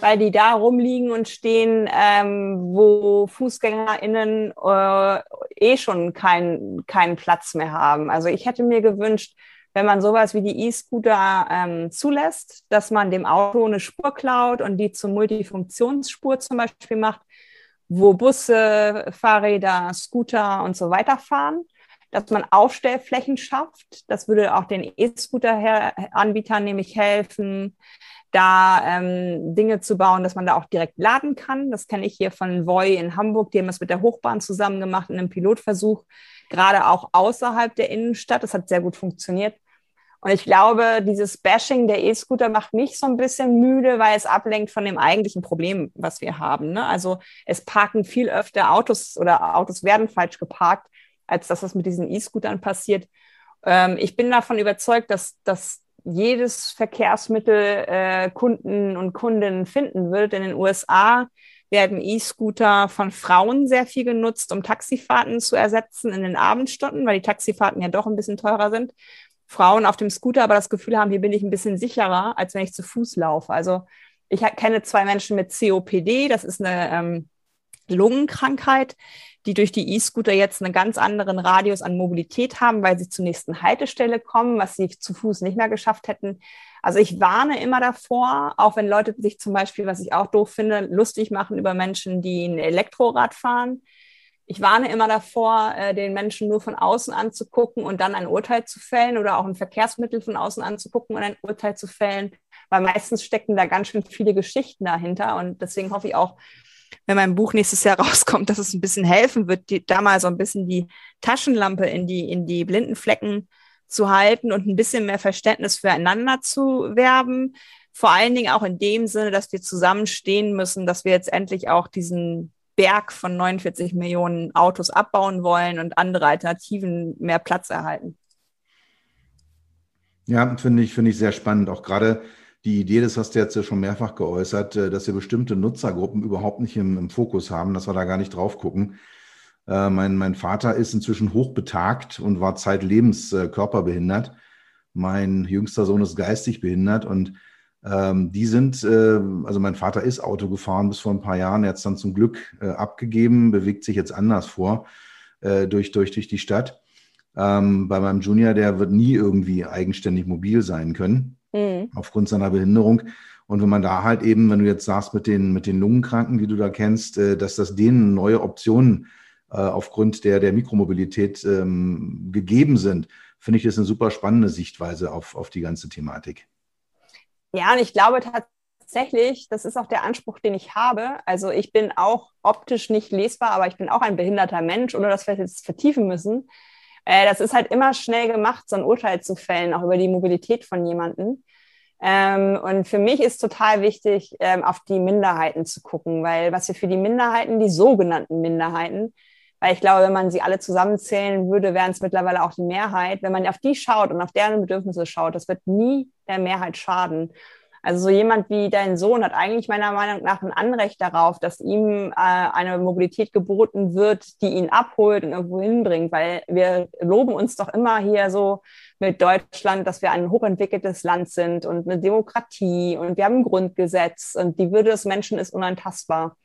Speaker 2: Weil die da rumliegen und stehen, ähm, wo FußgängerInnen äh, eh schon keinen keinen Platz mehr haben. Also ich hätte mir gewünscht, wenn man sowas wie die E-Scooter ähm, zulässt, dass man dem Auto eine Spur klaut und die zur Multifunktionsspur zum Beispiel macht, wo Busse, Fahrräder, Scooter und so weiter fahren, dass man Aufstellflächen schafft. Das würde auch den E-Scooter-Anbietern nämlich helfen, da ähm, Dinge zu bauen, dass man da auch direkt laden kann. Das kenne ich hier von Voi in Hamburg, die haben das mit der Hochbahn zusammen gemacht in einem Pilotversuch, gerade auch außerhalb der Innenstadt. Das hat sehr gut funktioniert. Und ich glaube, dieses Bashing der E-Scooter macht mich so ein bisschen müde, weil es ablenkt von dem eigentlichen Problem, was wir haben. Ne? Also es parken viel öfter Autos oder Autos werden falsch geparkt, als dass das mit diesen E-Scootern passiert. Ähm, ich bin davon überzeugt, dass, dass jedes Verkehrsmittel äh, Kunden und Kundinnen finden wird. In den USA werden E-Scooter von Frauen sehr viel genutzt, um Taxifahrten zu ersetzen in den Abendstunden, weil die Taxifahrten ja doch ein bisschen teurer sind. Frauen auf dem Scooter aber das Gefühl haben, hier bin ich ein bisschen sicherer, als wenn ich zu Fuß laufe. Also ich kenne zwei Menschen mit COPD, das ist eine ähm, Lungenkrankheit, die durch die E-Scooter jetzt einen ganz anderen Radius an Mobilität haben, weil sie zur nächsten Haltestelle kommen, was sie zu Fuß nicht mehr geschafft hätten. Also ich warne immer davor, auch wenn Leute sich zum Beispiel, was ich auch doof finde, lustig machen über Menschen, die ein Elektrorad fahren ich warne immer davor, äh, den Menschen nur von außen anzugucken und dann ein Urteil zu fällen oder auch ein Verkehrsmittel von außen anzugucken und ein Urteil zu fällen, weil meistens stecken da ganz schön viele Geschichten dahinter. Und deswegen hoffe ich auch, wenn mein Buch nächstes Jahr rauskommt, dass es ein bisschen helfen wird, die, da mal so ein bisschen die Taschenlampe in die, in die blinden Flecken zu halten und ein bisschen mehr Verständnis füreinander zu werben. Vor allen Dingen auch in dem Sinne, dass wir zusammenstehen müssen, dass wir jetzt endlich auch diesen Berg von 49 Millionen Autos abbauen wollen und andere Alternativen mehr Platz erhalten.
Speaker 1: Ja, finde ich, finde ich sehr spannend. Auch gerade die Idee, das hast du jetzt ja schon mehrfach geäußert, äh, dass wir bestimmte Nutzergruppen überhaupt nicht im, im Fokus haben, dass wir da gar nicht drauf gucken. Äh, mein, mein Vater ist inzwischen hochbetagt und war zeitlebens äh, körperbehindert. Mein jüngster Sohn ist geistig behindert und ähm, die sind, äh, also mein Vater ist Auto gefahren bis vor ein paar Jahren, er hat es dann zum Glück äh, abgegeben, bewegt sich jetzt anders vor äh, durch, durch, durch die Stadt. Ähm, bei meinem Junior, der wird nie irgendwie eigenständig mobil sein können, mhm. aufgrund seiner Behinderung. Und wenn man da halt eben, wenn du jetzt sagst mit den, mit den Lungenkranken, die du da kennst, äh, dass das denen neue Optionen äh, aufgrund der, der Mikromobilität ähm, gegeben sind, finde ich das eine super spannende Sichtweise auf, auf die ganze Thematik.
Speaker 2: Ja, und ich glaube tatsächlich, das ist auch der Anspruch, den ich habe. Also ich bin auch optisch nicht lesbar, aber ich bin auch ein behinderter Mensch, oder dass wir jetzt vertiefen müssen. Äh, das ist halt immer schnell gemacht, so ein Urteil zu fällen, auch über die Mobilität von jemandem. Ähm, und für mich ist total wichtig, ähm, auf die Minderheiten zu gucken, weil was wir für die Minderheiten, die sogenannten Minderheiten, weil ich glaube, wenn man sie alle zusammenzählen würde, wären es mittlerweile auch die Mehrheit. Wenn man auf die schaut und auf deren Bedürfnisse schaut, das wird nie der Mehrheit schaden. Also so jemand wie dein Sohn hat eigentlich meiner Meinung nach ein Anrecht darauf, dass ihm äh, eine Mobilität geboten wird, die ihn abholt und irgendwo hinbringt, weil wir loben uns doch immer hier so mit Deutschland, dass wir ein hochentwickeltes Land sind und eine Demokratie und wir haben ein Grundgesetz und die Würde des Menschen ist unantastbar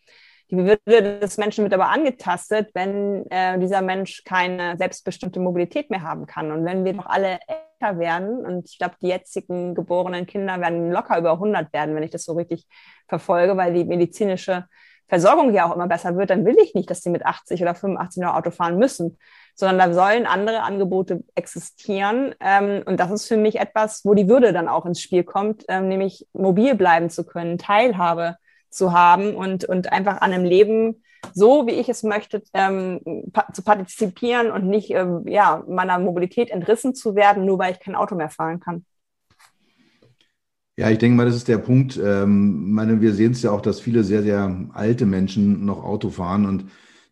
Speaker 2: die Würde des Menschen wird aber angetastet, wenn äh, dieser Mensch keine selbstbestimmte Mobilität mehr haben kann. Und wenn wir doch alle älter werden, und ich glaube, die jetzigen geborenen Kinder werden locker über 100 werden, wenn ich das so richtig verfolge, weil die medizinische Versorgung ja auch immer besser wird, dann will ich nicht, dass die mit 80 oder 85 noch Auto fahren müssen, sondern da sollen andere Angebote existieren. Ähm, und das ist für mich etwas, wo die Würde dann auch ins Spiel kommt, ähm, nämlich mobil bleiben zu können, Teilhabe zu haben und, und einfach an einem Leben so, wie ich es möchte, ähm, pa zu partizipieren und nicht ähm, ja, meiner Mobilität entrissen zu werden, nur weil ich kein Auto mehr fahren kann.
Speaker 1: Ja, ich denke mal, das ist der Punkt. Ähm, meine, wir sehen es ja auch, dass viele sehr, sehr alte Menschen noch Auto fahren und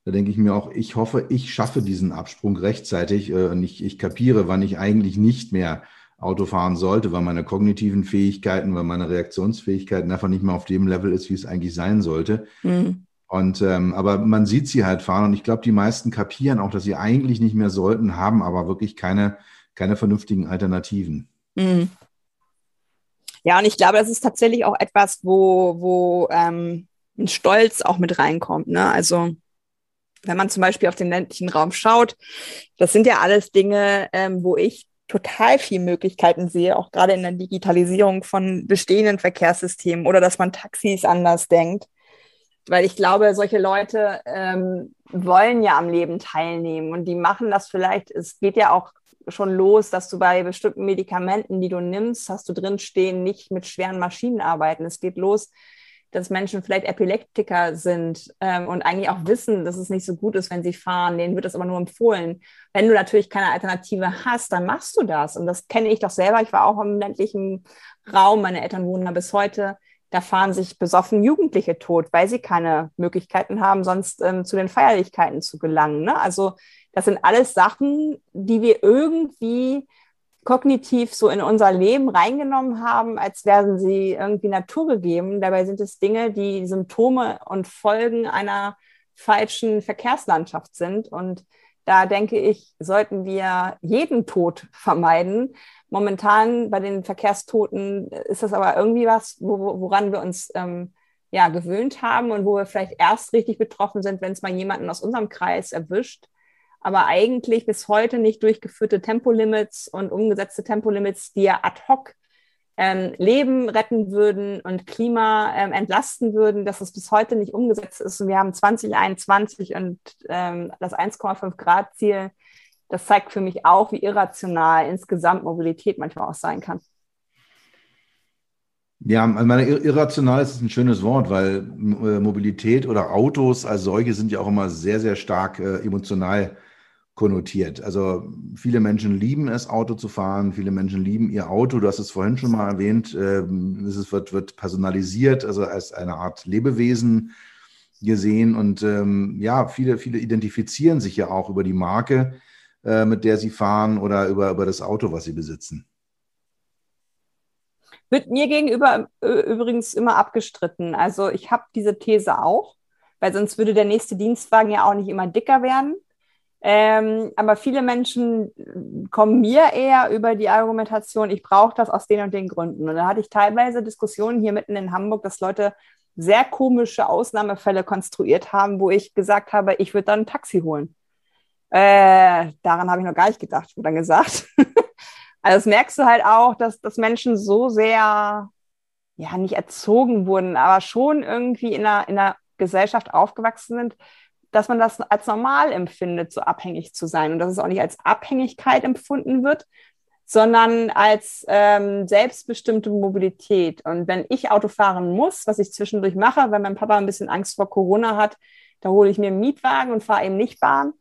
Speaker 1: da denke ich mir auch, ich hoffe, ich schaffe diesen Absprung rechtzeitig äh, und ich, ich kapiere, wann ich eigentlich nicht mehr Auto fahren sollte, weil meine kognitiven Fähigkeiten, weil meine Reaktionsfähigkeiten einfach nicht mehr auf dem Level ist, wie es eigentlich sein sollte. Mhm. Und ähm, aber man sieht sie halt fahren und ich glaube, die meisten kapieren auch, dass sie eigentlich nicht mehr sollten, haben aber wirklich keine, keine vernünftigen Alternativen. Mhm.
Speaker 2: Ja, und ich glaube, das ist tatsächlich auch etwas, wo, wo ähm, ein Stolz auch mit reinkommt. Ne? Also wenn man zum Beispiel auf den ländlichen Raum schaut, das sind ja alles Dinge, ähm, wo ich total viele Möglichkeiten sehe, auch gerade in der Digitalisierung von bestehenden Verkehrssystemen oder dass man Taxis anders denkt. Weil ich glaube, solche Leute ähm, wollen ja am Leben teilnehmen und die machen das vielleicht, es geht ja auch schon los, dass du bei bestimmten Medikamenten, die du nimmst, hast du drin stehen, nicht mit schweren Maschinen arbeiten. Es geht los, dass Menschen vielleicht Epileptiker sind ähm, und eigentlich auch wissen, dass es nicht so gut ist, wenn sie fahren. Denen wird das aber nur empfohlen. Wenn du natürlich keine Alternative hast, dann machst du das. Und das kenne ich doch selber. Ich war auch im ländlichen Raum. Meine Eltern wohnen da bis heute. Da fahren sich besoffen Jugendliche tot, weil sie keine Möglichkeiten haben, sonst ähm, zu den Feierlichkeiten zu gelangen. Ne? Also das sind alles Sachen, die wir irgendwie kognitiv so in unser Leben reingenommen haben, als wären sie irgendwie naturgegeben. Dabei sind es Dinge, die Symptome und Folgen einer falschen Verkehrslandschaft sind. Und da denke ich, sollten wir jeden Tod vermeiden. Momentan bei den Verkehrstoten ist das aber irgendwie was, woran wir uns ähm, ja, gewöhnt haben und wo wir vielleicht erst richtig betroffen sind, wenn es mal jemanden aus unserem Kreis erwischt aber eigentlich bis heute nicht durchgeführte Tempolimits und umgesetzte Tempolimits, die ja ad hoc ähm, Leben retten würden und Klima ähm, entlasten würden, dass es bis heute nicht umgesetzt ist. Und wir haben 2021 und ähm, das 1,5 Grad Ziel. Das zeigt für mich auch, wie irrational insgesamt Mobilität manchmal auch sein kann.
Speaker 1: Ja, also meine, irrational ist ein schönes Wort, weil äh, Mobilität oder Autos als solche sind ja auch immer sehr, sehr stark äh, emotional konnotiert. Also viele Menschen lieben es, Auto zu fahren, viele Menschen lieben ihr Auto. Du hast es vorhin schon mal erwähnt, ähm, es wird, wird personalisiert, also als eine Art Lebewesen gesehen. Und ähm, ja, viele, viele identifizieren sich ja auch über die Marke, äh, mit der sie fahren oder über, über das Auto, was sie besitzen.
Speaker 2: Wird mir gegenüber übrigens immer abgestritten. Also ich habe diese These auch, weil sonst würde der nächste Dienstwagen ja auch nicht immer dicker werden. Ähm, aber viele Menschen kommen mir eher über die Argumentation, ich brauche das aus den und den Gründen. Und da hatte ich teilweise Diskussionen hier mitten in Hamburg, dass Leute sehr komische Ausnahmefälle konstruiert haben, wo ich gesagt habe, ich würde dann ein Taxi holen. Äh, daran habe ich noch gar nicht gedacht, wurde dann gesagt. also das merkst du halt auch, dass, dass Menschen so sehr, ja, nicht erzogen wurden, aber schon irgendwie in einer, in einer Gesellschaft aufgewachsen sind, dass man das als normal empfindet, so abhängig zu sein und dass es auch nicht als Abhängigkeit empfunden wird, sondern als ähm, selbstbestimmte Mobilität. Und wenn ich Auto fahren muss, was ich zwischendurch mache, weil mein Papa ein bisschen Angst vor Corona hat, da hole ich mir einen Mietwagen und fahre eben nicht Bahn.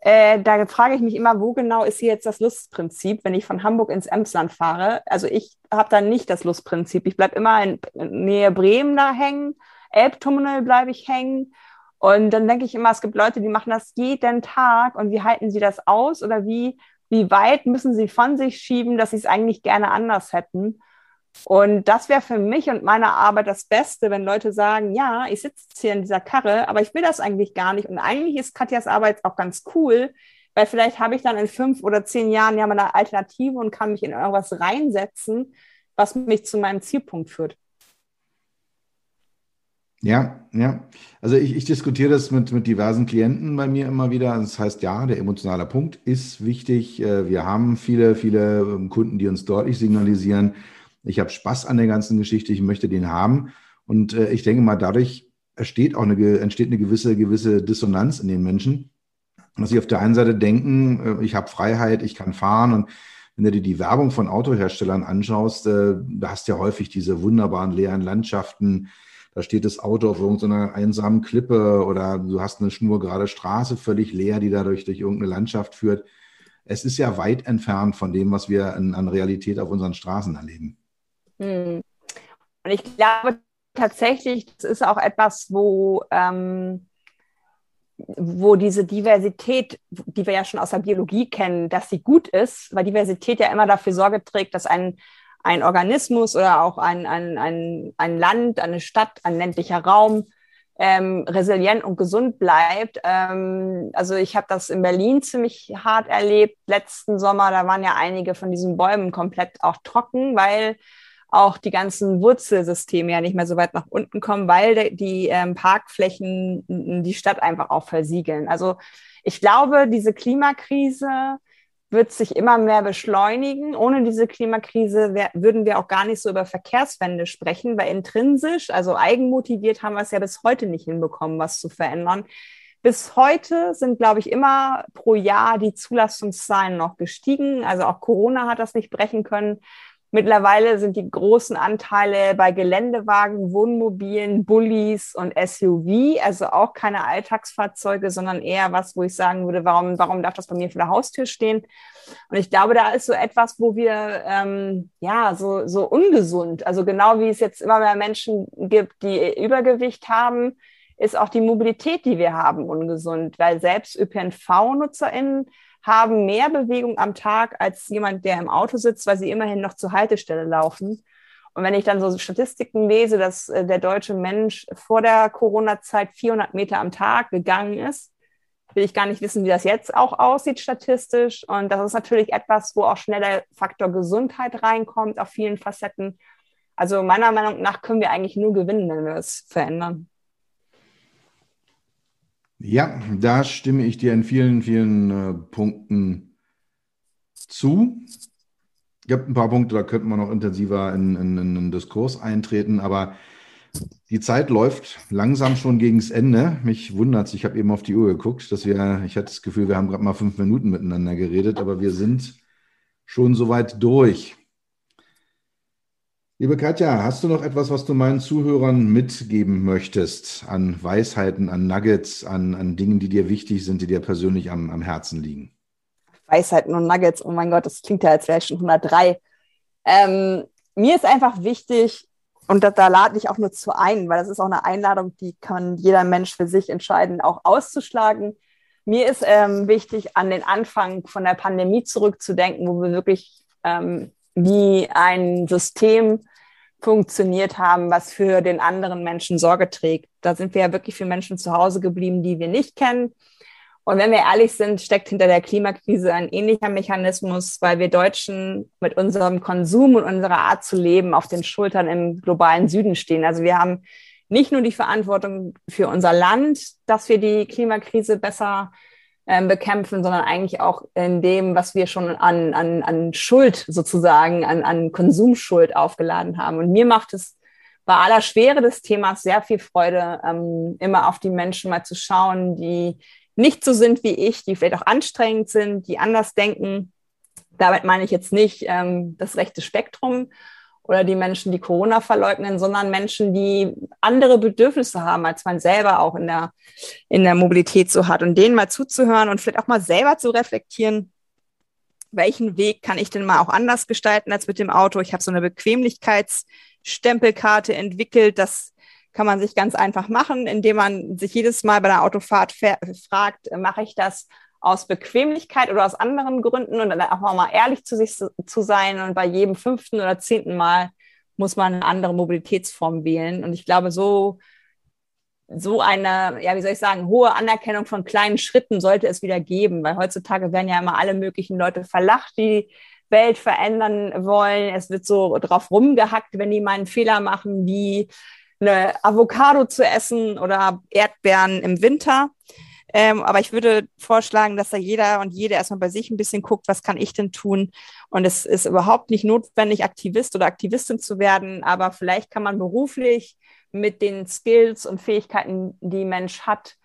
Speaker 2: Äh, da frage ich mich immer, wo genau ist hier jetzt das Lustprinzip, wenn ich von Hamburg ins Emsland fahre? Also ich habe da nicht das Lustprinzip. Ich bleibe immer in Nähe Bremen da hängen, Elbtunnel bleibe ich hängen und dann denke ich immer, es gibt Leute, die machen das jeden Tag und wie halten sie das aus oder wie, wie weit müssen sie von sich schieben, dass sie es eigentlich gerne anders hätten. Und das wäre für mich und meine Arbeit das Beste, wenn Leute sagen, ja, ich sitze hier in dieser Karre, aber ich will das eigentlich gar nicht. Und eigentlich ist Katjas Arbeit auch ganz cool, weil vielleicht habe ich dann in fünf oder zehn Jahren ja mal eine Alternative und kann mich in irgendwas reinsetzen, was mich zu meinem Zielpunkt führt.
Speaker 1: Ja, ja. Also ich, ich diskutiere das mit, mit diversen Klienten bei mir immer wieder. Das heißt, ja, der emotionale Punkt ist wichtig. Äh, wir haben viele, viele ähm, Kunden, die uns deutlich signalisieren, ich habe Spaß an der ganzen Geschichte, ich möchte den haben. Und äh, ich denke mal, dadurch entsteht auch eine, entsteht eine gewisse, gewisse Dissonanz in den Menschen. Dass sie auf der einen Seite denken, äh, ich habe Freiheit, ich kann fahren. Und wenn du dir die Werbung von Autoherstellern anschaust, da hast du ja häufig diese wunderbaren leeren Landschaften, da steht das Auto auf irgendeiner einsamen Klippe oder du hast eine schnurgerade Straße völlig leer, die dadurch durch irgendeine Landschaft führt. Es ist ja weit entfernt von dem, was wir an, an Realität auf unseren Straßen erleben.
Speaker 2: Hm. Und ich glaube tatsächlich, das ist auch etwas, wo, ähm, wo diese Diversität, die wir ja schon aus der Biologie kennen, dass sie gut ist, weil Diversität ja immer dafür Sorge trägt, dass ein ein Organismus oder auch ein, ein, ein, ein Land, eine Stadt, ein ländlicher Raum ähm, resilient und gesund bleibt. Ähm, also ich habe das in Berlin ziemlich hart erlebt. Letzten Sommer, da waren ja einige von diesen Bäumen komplett auch trocken, weil auch die ganzen Wurzelsysteme ja nicht mehr so weit nach unten kommen, weil die ähm, Parkflächen die Stadt einfach auch versiegeln. Also ich glaube, diese Klimakrise wird sich immer mehr beschleunigen. Ohne diese Klimakrise wär, würden wir auch gar nicht so über Verkehrswende sprechen, weil intrinsisch, also eigenmotiviert, haben wir es ja bis heute nicht hinbekommen, was zu verändern. Bis heute sind, glaube ich, immer pro Jahr die Zulassungszahlen noch gestiegen. Also auch Corona hat das nicht brechen können. Mittlerweile sind die großen Anteile bei Geländewagen, Wohnmobilen, Bullis und SUV, also auch keine Alltagsfahrzeuge, sondern eher was, wo ich sagen würde, warum, warum darf das bei mir vor der Haustür stehen? Und ich glaube, da ist so etwas, wo wir ähm, ja so, so ungesund, also genau wie es jetzt immer mehr Menschen gibt, die Übergewicht haben, ist auch die Mobilität, die wir haben, ungesund, weil selbst ÖPNV-NutzerInnen haben mehr Bewegung am Tag als jemand, der im Auto sitzt, weil sie immerhin noch zur Haltestelle laufen. Und wenn ich dann so Statistiken lese, dass äh, der deutsche Mensch vor der Corona-Zeit 400 Meter am Tag gegangen ist, will ich gar nicht wissen, wie das jetzt auch aussieht statistisch. Und das ist natürlich etwas, wo auch schnell der Faktor Gesundheit reinkommt auf vielen Facetten. Also meiner Meinung nach können wir eigentlich nur gewinnen, wenn wir es verändern.
Speaker 1: Ja, da stimme ich dir in vielen, vielen äh, Punkten zu. Es gibt ein paar Punkte, da könnten wir noch intensiver in, in, in einen Diskurs eintreten, aber die Zeit läuft langsam schon gegen das Ende. Mich wundert es, ich habe eben auf die Uhr geguckt, dass wir, ich hatte das Gefühl, wir haben gerade mal fünf Minuten miteinander geredet, aber wir sind schon soweit durch. Liebe Katja, hast du noch etwas, was du meinen Zuhörern mitgeben möchtest an Weisheiten, an Nuggets, an, an Dingen, die dir wichtig sind, die dir persönlich am, am Herzen liegen?
Speaker 2: Weisheiten und Nuggets, oh mein Gott, das klingt ja, als wäre ich schon 103. Ähm, mir ist einfach wichtig, und da, da lade ich auch nur zu ein, weil das ist auch eine Einladung, die kann jeder Mensch für sich entscheiden, auch auszuschlagen. Mir ist ähm, wichtig, an den Anfang von der Pandemie zurückzudenken, wo wir wirklich ähm, wie ein System funktioniert haben, was für den anderen Menschen Sorge trägt. Da sind wir ja wirklich für Menschen zu Hause geblieben, die wir nicht kennen. Und wenn wir ehrlich sind, steckt hinter der Klimakrise ein ähnlicher Mechanismus, weil wir Deutschen mit unserem Konsum und unserer Art zu leben auf den Schultern im globalen Süden stehen. Also wir haben nicht nur die Verantwortung für unser Land, dass wir die Klimakrise besser bekämpfen, sondern eigentlich auch in dem, was wir schon an, an, an Schuld sozusagen, an, an Konsumschuld aufgeladen haben. Und mir macht es bei aller Schwere des Themas sehr viel Freude, ähm, immer auf die Menschen mal zu schauen, die nicht so sind wie ich, die vielleicht auch anstrengend sind, die anders denken. Damit meine ich jetzt nicht ähm, das rechte Spektrum, oder die Menschen, die Corona verleugnen, sondern Menschen, die andere Bedürfnisse haben, als man selber auch in der, in der Mobilität so hat. Und denen mal zuzuhören und vielleicht auch mal selber zu reflektieren, welchen Weg kann ich denn mal auch anders gestalten als mit dem Auto? Ich habe so eine Bequemlichkeitsstempelkarte entwickelt. Das kann man sich ganz einfach machen, indem man sich jedes Mal bei der Autofahrt fragt, mache ich das aus Bequemlichkeit oder aus anderen Gründen und dann auch mal ehrlich zu sich zu, sein und bei jedem fünften oder zehnten Mal muss man eine andere Mobilitätsform wählen. Und ich glaube, so, so eine, ja, wie soll ich sagen, hohe Anerkennung von kleinen Schritten sollte es wieder geben, weil heutzutage werden ja immer alle möglichen Leute verlacht, die Welt verändern wollen. Es wird so drauf rumgehackt, wenn die mal einen Fehler machen, wie eine Avocado zu essen oder Erdbeeren im Winter. Ähm, aber ich würde vorschlagen, dass da jeder und jede erstmal bei sich ein bisschen guckt, was kann ich denn tun? Und es ist überhaupt nicht notwendig, Aktivist oder Aktivistin zu werden, aber vielleicht kann man beruflich mit den Skills und Fähigkeiten, die Mensch hat,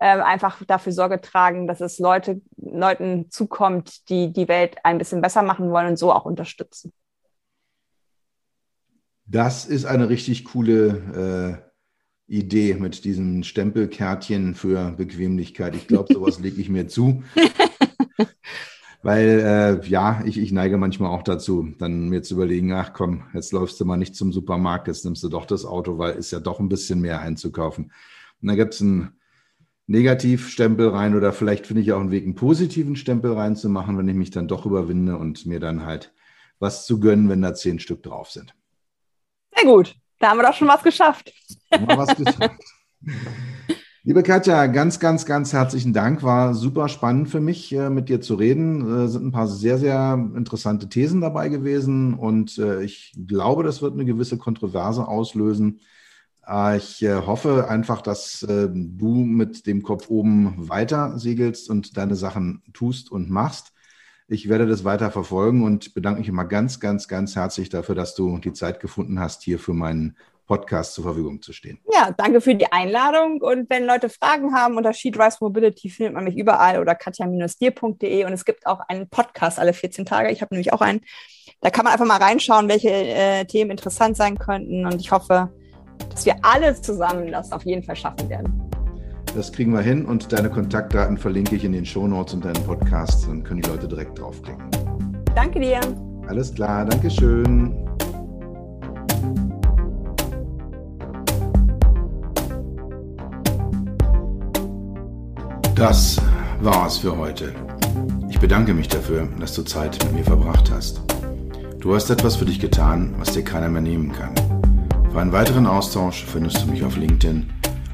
Speaker 2: äh, einfach dafür Sorge tragen, dass es Leute, Leuten zukommt, die die Welt ein bisschen besser machen wollen und so auch unterstützen.
Speaker 1: Das ist eine richtig coole äh Idee mit diesem Stempelkärtchen für Bequemlichkeit. Ich glaube, sowas lege ich mir zu. Weil äh, ja, ich, ich neige manchmal auch dazu, dann mir zu überlegen, ach komm, jetzt läufst du mal nicht zum Supermarkt, jetzt nimmst du doch das Auto, weil ist ja doch ein bisschen mehr einzukaufen. Und da gibt es einen Negativstempel rein oder vielleicht finde ich auch einen Weg, einen positiven Stempel reinzumachen, wenn ich mich dann doch überwinde und mir dann halt was zu gönnen, wenn da zehn Stück drauf sind.
Speaker 2: Sehr gut. Da haben wir doch schon was geschafft. Haben wir was geschafft.
Speaker 1: Liebe Katja, ganz, ganz, ganz herzlichen Dank. War super spannend für mich, äh, mit dir zu reden. Es sind ein paar sehr, sehr interessante Thesen dabei gewesen und äh, ich glaube, das wird eine gewisse Kontroverse auslösen. Äh, ich hoffe einfach, dass du mit dem Kopf oben weiter segelst und deine Sachen tust und machst. Ich werde das weiter verfolgen und bedanke mich immer ganz, ganz, ganz herzlich dafür, dass du die Zeit gefunden hast, hier für meinen Podcast zur Verfügung zu stehen.
Speaker 2: Ja, danke für die Einladung. Und wenn Leute Fragen haben unter SheDrives Mobility findet man mich überall oder katja-dir.de. Und es gibt auch einen Podcast alle 14 Tage. Ich habe nämlich auch einen. Da kann man einfach mal reinschauen, welche äh, Themen interessant sein könnten. Und ich hoffe, dass wir alle zusammen das auf jeden Fall schaffen werden.
Speaker 1: Das kriegen wir hin und deine Kontaktdaten verlinke ich in den Shownotes und deinen Podcast. Dann können die Leute direkt draufklicken.
Speaker 2: Danke dir.
Speaker 1: Alles klar, Dankeschön. Das war's für heute. Ich bedanke mich dafür, dass du Zeit mit mir verbracht hast. Du hast etwas für dich getan, was dir keiner mehr nehmen kann. Für einen weiteren Austausch findest du mich auf LinkedIn